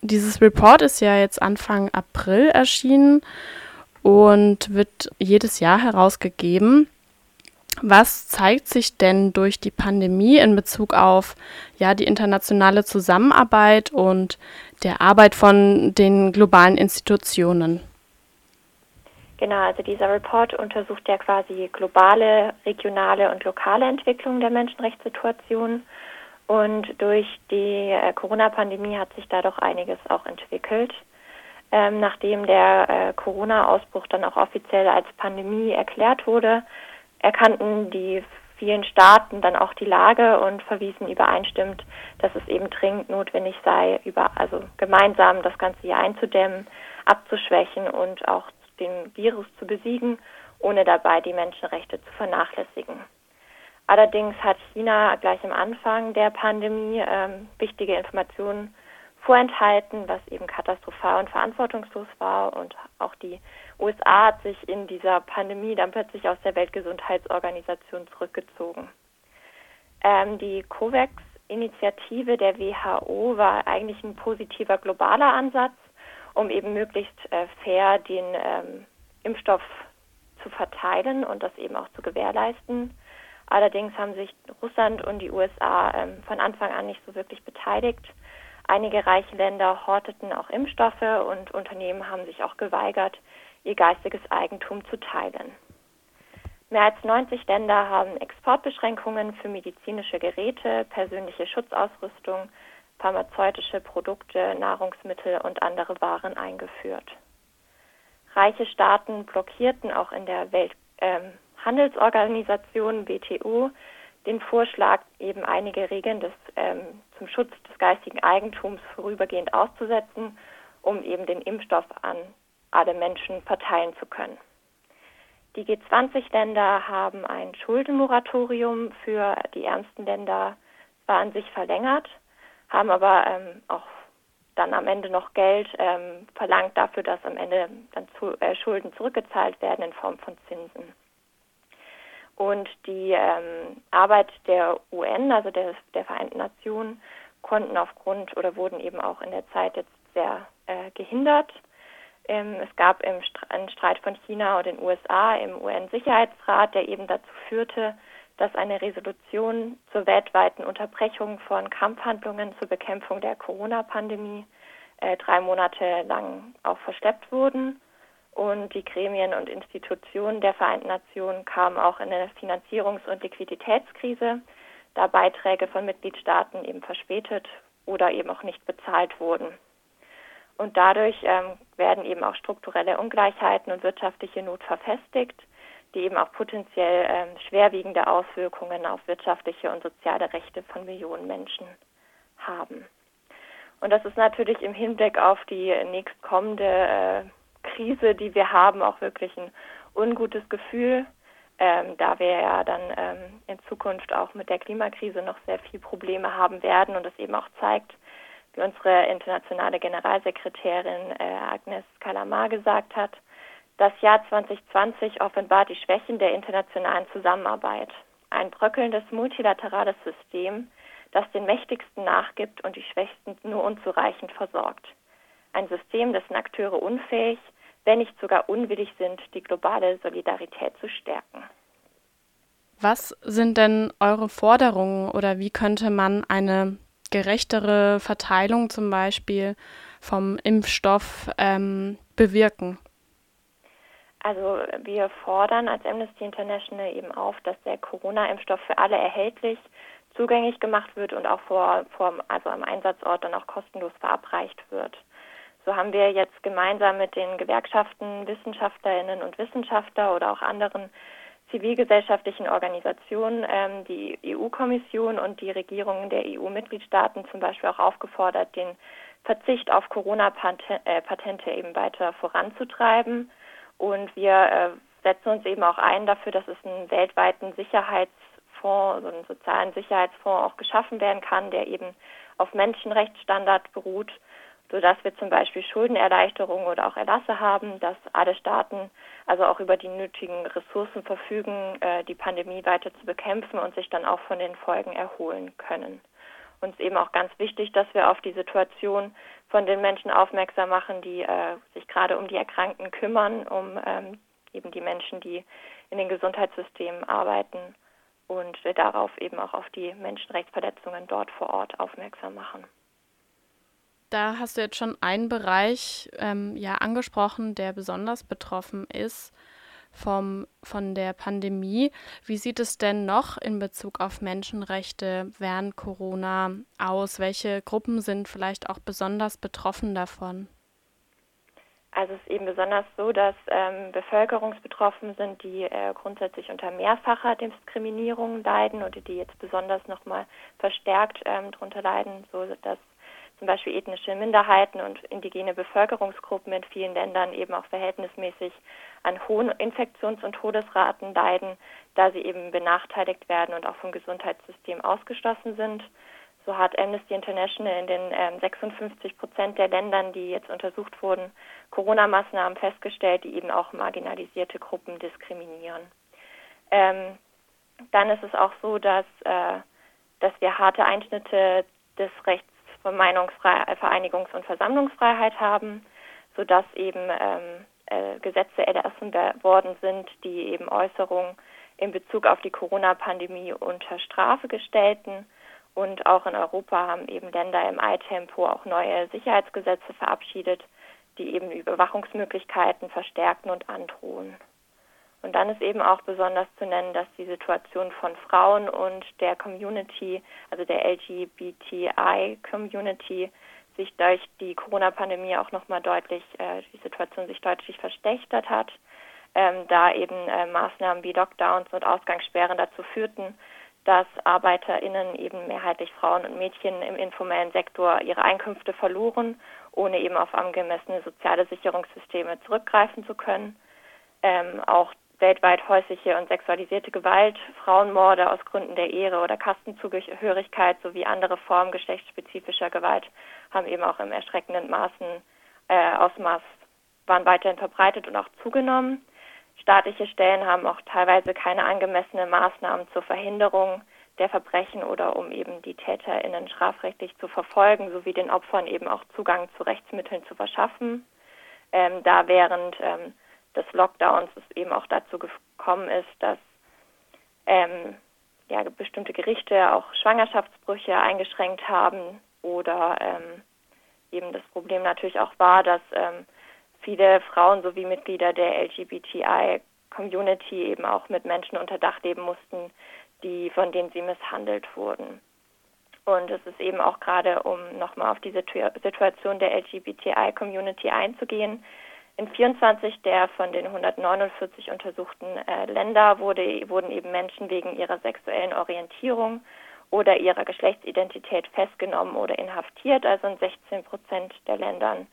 Dieses Report ist ja jetzt Anfang April erschienen und wird jedes Jahr herausgegeben. Was zeigt sich denn durch die Pandemie in Bezug auf ja, die internationale Zusammenarbeit und der Arbeit von den globalen Institutionen? Genau, also dieser Report untersucht ja quasi globale, regionale und lokale Entwicklungen der Menschenrechtssituation. Und durch die äh, Corona-Pandemie hat sich da doch einiges auch entwickelt. Ähm, nachdem der äh, Corona-Ausbruch dann auch offiziell als Pandemie erklärt wurde, erkannten die vielen Staaten dann auch die Lage und verwiesen übereinstimmend, dass es eben dringend notwendig sei, über, also gemeinsam das Ganze hier einzudämmen, abzuschwächen und auch den Virus zu besiegen, ohne dabei die Menschenrechte zu vernachlässigen. Allerdings hat China gleich am Anfang der Pandemie ähm, wichtige Informationen vorenthalten, was eben katastrophal und verantwortungslos war. Und auch die USA hat sich in dieser Pandemie dann plötzlich aus der Weltgesundheitsorganisation zurückgezogen. Ähm, die COVAX-Initiative der WHO war eigentlich ein positiver globaler Ansatz, um eben möglichst äh, fair den ähm, Impfstoff zu verteilen und das eben auch zu gewährleisten. Allerdings haben sich Russland und die USA ähm, von Anfang an nicht so wirklich beteiligt. Einige reiche Länder horteten auch Impfstoffe und Unternehmen haben sich auch geweigert, ihr geistiges Eigentum zu teilen. Mehr als 90 Länder haben Exportbeschränkungen für medizinische Geräte, persönliche Schutzausrüstung, pharmazeutische Produkte, Nahrungsmittel und andere Waren eingeführt. Reiche Staaten blockierten auch in der Welthandelsorganisation ähm, WTO den Vorschlag, eben einige Regeln des, ähm, zum Schutz des geistigen Eigentums vorübergehend auszusetzen, um eben den Impfstoff an alle Menschen verteilen zu können. Die G20-Länder haben ein Schuldenmoratorium für die ärmsten Länder zwar an sich verlängert, haben aber ähm, auch dann am Ende noch Geld ähm, verlangt dafür, dass am Ende dann zu, äh, Schulden zurückgezahlt werden in Form von Zinsen. Und die ähm, Arbeit der UN, also der, der Vereinten Nationen, konnten aufgrund oder wurden eben auch in der Zeit jetzt sehr äh, gehindert. Ähm, es gab im St einen Streit von China und den USA im UN-Sicherheitsrat, der eben dazu führte, dass eine Resolution zur weltweiten Unterbrechung von Kampfhandlungen zur Bekämpfung der Corona-Pandemie äh, drei Monate lang auch verschleppt wurden. Und die Gremien und Institutionen der Vereinten Nationen kamen auch in eine Finanzierungs- und Liquiditätskrise, da Beiträge von Mitgliedstaaten eben verspätet oder eben auch nicht bezahlt wurden. Und dadurch ähm, werden eben auch strukturelle Ungleichheiten und wirtschaftliche Not verfestigt die eben auch potenziell ähm, schwerwiegende Auswirkungen auf wirtschaftliche und soziale Rechte von Millionen Menschen haben. Und das ist natürlich im Hinblick auf die nächstkommende äh, Krise, die wir haben, auch wirklich ein ungutes Gefühl, ähm, da wir ja dann ähm, in Zukunft auch mit der Klimakrise noch sehr viele Probleme haben werden und das eben auch zeigt, wie unsere internationale Generalsekretärin äh, Agnes Kalamar gesagt hat, das Jahr 2020 offenbart die Schwächen der internationalen Zusammenarbeit. Ein bröckelndes multilaterales System, das den Mächtigsten nachgibt und die Schwächsten nur unzureichend versorgt. Ein System, dessen Akteure unfähig, wenn nicht sogar unwillig sind, die globale Solidarität zu stärken. Was sind denn eure Forderungen oder wie könnte man eine gerechtere Verteilung zum Beispiel vom Impfstoff ähm, bewirken? Also wir fordern als Amnesty International eben auf, dass der Corona-Impfstoff für alle erhältlich zugänglich gemacht wird und auch vor, vor, also am Einsatzort dann auch kostenlos verabreicht wird. So haben wir jetzt gemeinsam mit den Gewerkschaften, Wissenschaftlerinnen und Wissenschaftler oder auch anderen zivilgesellschaftlichen Organisationen ähm, die EU-Kommission und die Regierungen der EU-Mitgliedstaaten zum Beispiel auch aufgefordert, den Verzicht auf Corona-Patente eben weiter voranzutreiben. Und wir äh, setzen uns eben auch ein dafür, dass es einen weltweiten Sicherheitsfonds, so einen sozialen Sicherheitsfonds auch geschaffen werden kann, der eben auf Menschenrechtsstandard beruht, sodass wir zum Beispiel Schuldenerleichterungen oder auch Erlasse haben, dass alle Staaten also auch über die nötigen Ressourcen verfügen, äh, die Pandemie weiter zu bekämpfen und sich dann auch von den Folgen erholen können. Uns eben auch ganz wichtig, dass wir auf die Situation von den Menschen aufmerksam machen, die äh, sich gerade um die Erkrankten kümmern, um ähm, eben die Menschen, die in den Gesundheitssystemen arbeiten und äh, darauf eben auch auf die Menschenrechtsverletzungen dort vor Ort aufmerksam machen. Da hast du jetzt schon einen Bereich ähm, ja angesprochen, der besonders betroffen ist vom, von der Pandemie. Wie sieht es denn noch in Bezug auf Menschenrechte während Corona aus? Welche Gruppen sind vielleicht auch besonders betroffen davon? Also es ist eben besonders so, dass ähm, Bevölkerungsbetroffen sind, die äh, grundsätzlich unter mehrfacher Diskriminierung leiden oder die jetzt besonders nochmal verstärkt ähm, darunter leiden, so dass zum Beispiel ethnische Minderheiten und indigene Bevölkerungsgruppen in vielen Ländern eben auch verhältnismäßig an hohen Infektions- und Todesraten leiden, da sie eben benachteiligt werden und auch vom Gesundheitssystem ausgeschlossen sind. So hat Amnesty International in den ähm, 56 Prozent der Ländern, die jetzt untersucht wurden, Corona-Maßnahmen festgestellt, die eben auch marginalisierte Gruppen diskriminieren. Ähm, dann ist es auch so, dass, äh, dass wir harte Einschnitte des Rechts von Meinungsfreiheit, Vereinigungs- und Versammlungsfreiheit haben, sodass eben ähm, äh, Gesetze erlassen worden sind, die eben Äußerungen in Bezug auf die Corona-Pandemie unter Strafe gestellten. Und auch in Europa haben eben Länder im Eiltempo auch neue Sicherheitsgesetze verabschiedet, die eben Überwachungsmöglichkeiten verstärken und androhen. Und dann ist eben auch besonders zu nennen, dass die Situation von Frauen und der Community, also der LGBTI-Community, sich durch die Corona-Pandemie auch nochmal deutlich, äh, die Situation sich deutlich verschlechtert hat, ähm, da eben äh, Maßnahmen wie Lockdowns und Ausgangssperren dazu führten, dass ArbeiterInnen, eben mehrheitlich Frauen und Mädchen im informellen Sektor ihre Einkünfte verloren, ohne eben auf angemessene soziale Sicherungssysteme zurückgreifen zu können. Ähm, auch weltweit häusliche und sexualisierte Gewalt, Frauenmorde aus Gründen der Ehre oder Kastenzugehörigkeit sowie andere Formen geschlechtsspezifischer Gewalt haben eben auch im erschreckenden Maßen äh, Ausmaß waren weiterhin verbreitet und auch zugenommen. Staatliche Stellen haben auch teilweise keine angemessenen Maßnahmen zur Verhinderung der Verbrechen oder um eben die TäterInnen strafrechtlich zu verfolgen, sowie den Opfern eben auch Zugang zu Rechtsmitteln zu verschaffen. Ähm, da während ähm, des Lockdowns es eben auch dazu gekommen ist, dass ähm, ja, bestimmte Gerichte auch Schwangerschaftsbrüche eingeschränkt haben oder ähm, eben das Problem natürlich auch war, dass ähm, viele Frauen sowie Mitglieder der LGBTI-Community eben auch mit Menschen unter Dach leben mussten, die von denen sie misshandelt wurden. Und es ist eben auch gerade, um nochmal auf die Situation der LGBTI-Community einzugehen, in 24 der von den 149 untersuchten äh, Länder wurde, wurden eben Menschen wegen ihrer sexuellen Orientierung oder ihrer Geschlechtsidentität festgenommen oder inhaftiert, also in 16 Prozent der Ländern.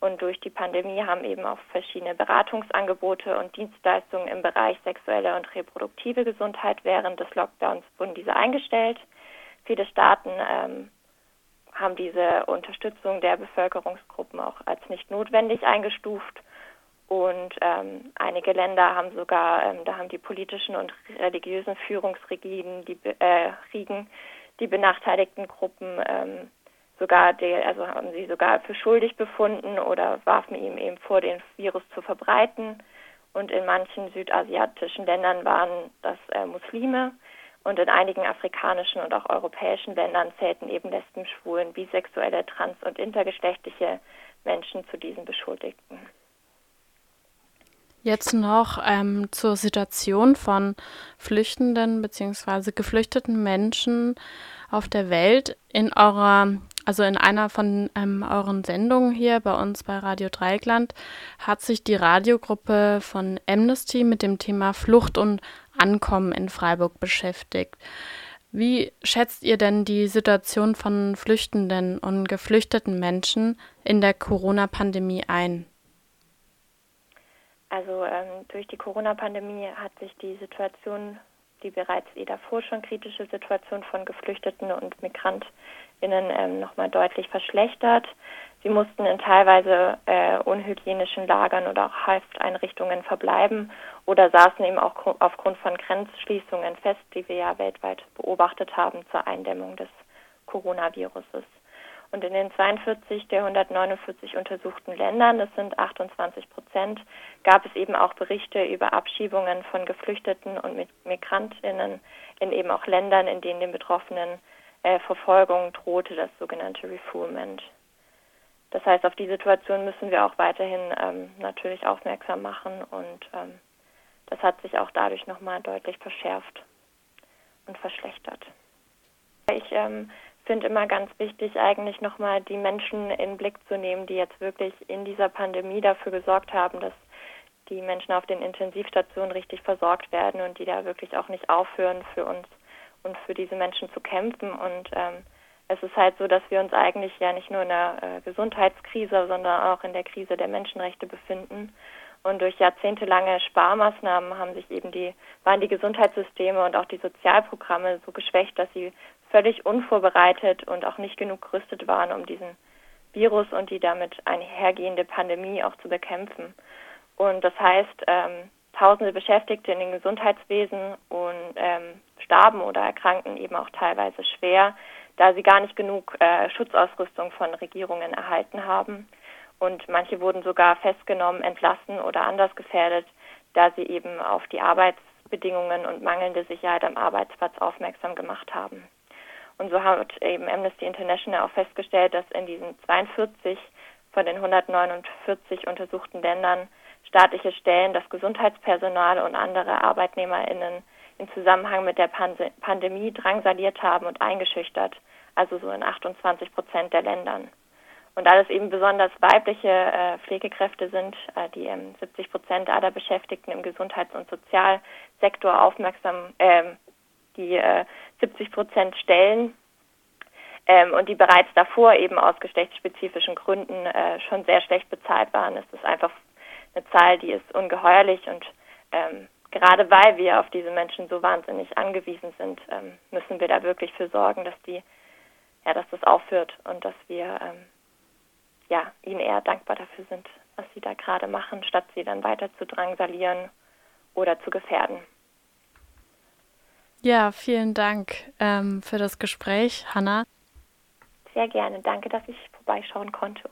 Und durch die Pandemie haben eben auch verschiedene Beratungsangebote und Dienstleistungen im Bereich sexuelle und reproduktive Gesundheit während des Lockdowns wurden diese eingestellt. Viele Staaten ähm, haben diese Unterstützung der Bevölkerungsgruppen auch als nicht notwendig eingestuft. Und ähm, einige Länder haben sogar, ähm, da haben die politischen und religiösen Führungsriegen, die, äh, Riegen, die benachteiligten Gruppen ähm, sogar, die, also haben sie sogar für schuldig befunden oder warfen ihm eben vor, den Virus zu verbreiten. Und in manchen südasiatischen Ländern waren das äh, Muslime, und in einigen afrikanischen und auch europäischen Ländern zählten eben Lesben, Schwulen, bisexuelle, trans- und intergeschlechtliche Menschen zu diesen Beschuldigten. Jetzt noch ähm, zur Situation von Flüchtenden bzw. geflüchteten Menschen auf der Welt. In eurer, also in einer von ähm, euren Sendungen hier bei uns bei Radio Dreigland hat sich die Radiogruppe von Amnesty mit dem Thema Flucht und Ankommen in Freiburg beschäftigt. Wie schätzt ihr denn die Situation von Flüchtenden und geflüchteten Menschen in der Corona-Pandemie ein? Also ähm, durch die Corona-Pandemie hat sich die Situation, die bereits eh davor schon kritische Situation von Geflüchteten und MigrantInnen ähm, nochmal deutlich verschlechtert. Sie mussten in teilweise äh, unhygienischen Lagern oder auch Hafteinrichtungen verbleiben oder saßen eben auch aufgrund von Grenzschließungen fest, die wir ja weltweit beobachtet haben zur Eindämmung des Coronaviruses. Und in den 42 der 149 untersuchten Ländern, das sind 28 Prozent, gab es eben auch Berichte über Abschiebungen von Geflüchteten und Migrantinnen in eben auch Ländern, in denen den Betroffenen äh, Verfolgung drohte, das sogenannte Refoulement. Das heißt, auf die Situation müssen wir auch weiterhin ähm, natürlich aufmerksam machen und ähm, das hat sich auch dadurch nochmal deutlich verschärft und verschlechtert. Ich ähm, finde immer ganz wichtig, eigentlich nochmal die Menschen in Blick zu nehmen, die jetzt wirklich in dieser Pandemie dafür gesorgt haben, dass die Menschen auf den Intensivstationen richtig versorgt werden und die da wirklich auch nicht aufhören für uns und für diese Menschen zu kämpfen. Und ähm, es ist halt so, dass wir uns eigentlich ja nicht nur in einer äh, Gesundheitskrise, sondern auch in der Krise der Menschenrechte befinden. Und durch jahrzehntelange Sparmaßnahmen haben sich eben die, waren die Gesundheitssysteme und auch die Sozialprogramme so geschwächt, dass sie völlig unvorbereitet und auch nicht genug gerüstet waren, um diesen Virus und die damit einhergehende Pandemie auch zu bekämpfen. Und das heißt, ähm, tausende Beschäftigte in den Gesundheitswesen und ähm, starben oder erkrankten eben auch teilweise schwer, da sie gar nicht genug äh, Schutzausrüstung von Regierungen erhalten haben. Und manche wurden sogar festgenommen, entlassen oder anders gefährdet, da sie eben auf die Arbeitsbedingungen und mangelnde Sicherheit am Arbeitsplatz aufmerksam gemacht haben. Und so hat eben Amnesty International auch festgestellt, dass in diesen 42 von den 149 untersuchten Ländern staatliche Stellen das Gesundheitspersonal und andere ArbeitnehmerInnen im Zusammenhang mit der Pandemie drangsaliert haben und eingeschüchtert, also so in 28 Prozent der Ländern. Und da das eben besonders weibliche äh, Pflegekräfte sind, äh, die ähm, 70 Prozent aller Beschäftigten im Gesundheits- und Sozialsektor aufmerksam, äh, die 70 Prozent stellen ähm, und die bereits davor eben aus geschlechtsspezifischen Gründen äh, schon sehr schlecht bezahlt waren, ist das einfach eine Zahl, die ist ungeheuerlich und ähm, gerade weil wir auf diese Menschen so wahnsinnig angewiesen sind, ähm, müssen wir da wirklich für sorgen, dass die, ja, dass das aufhört und dass wir ähm, ja, ihnen eher dankbar dafür sind, was sie da gerade machen, statt sie dann weiter zu drangsalieren oder zu gefährden. Ja, vielen Dank ähm, für das Gespräch, Hanna. Sehr gerne. Danke, dass ich vorbeischauen konnte.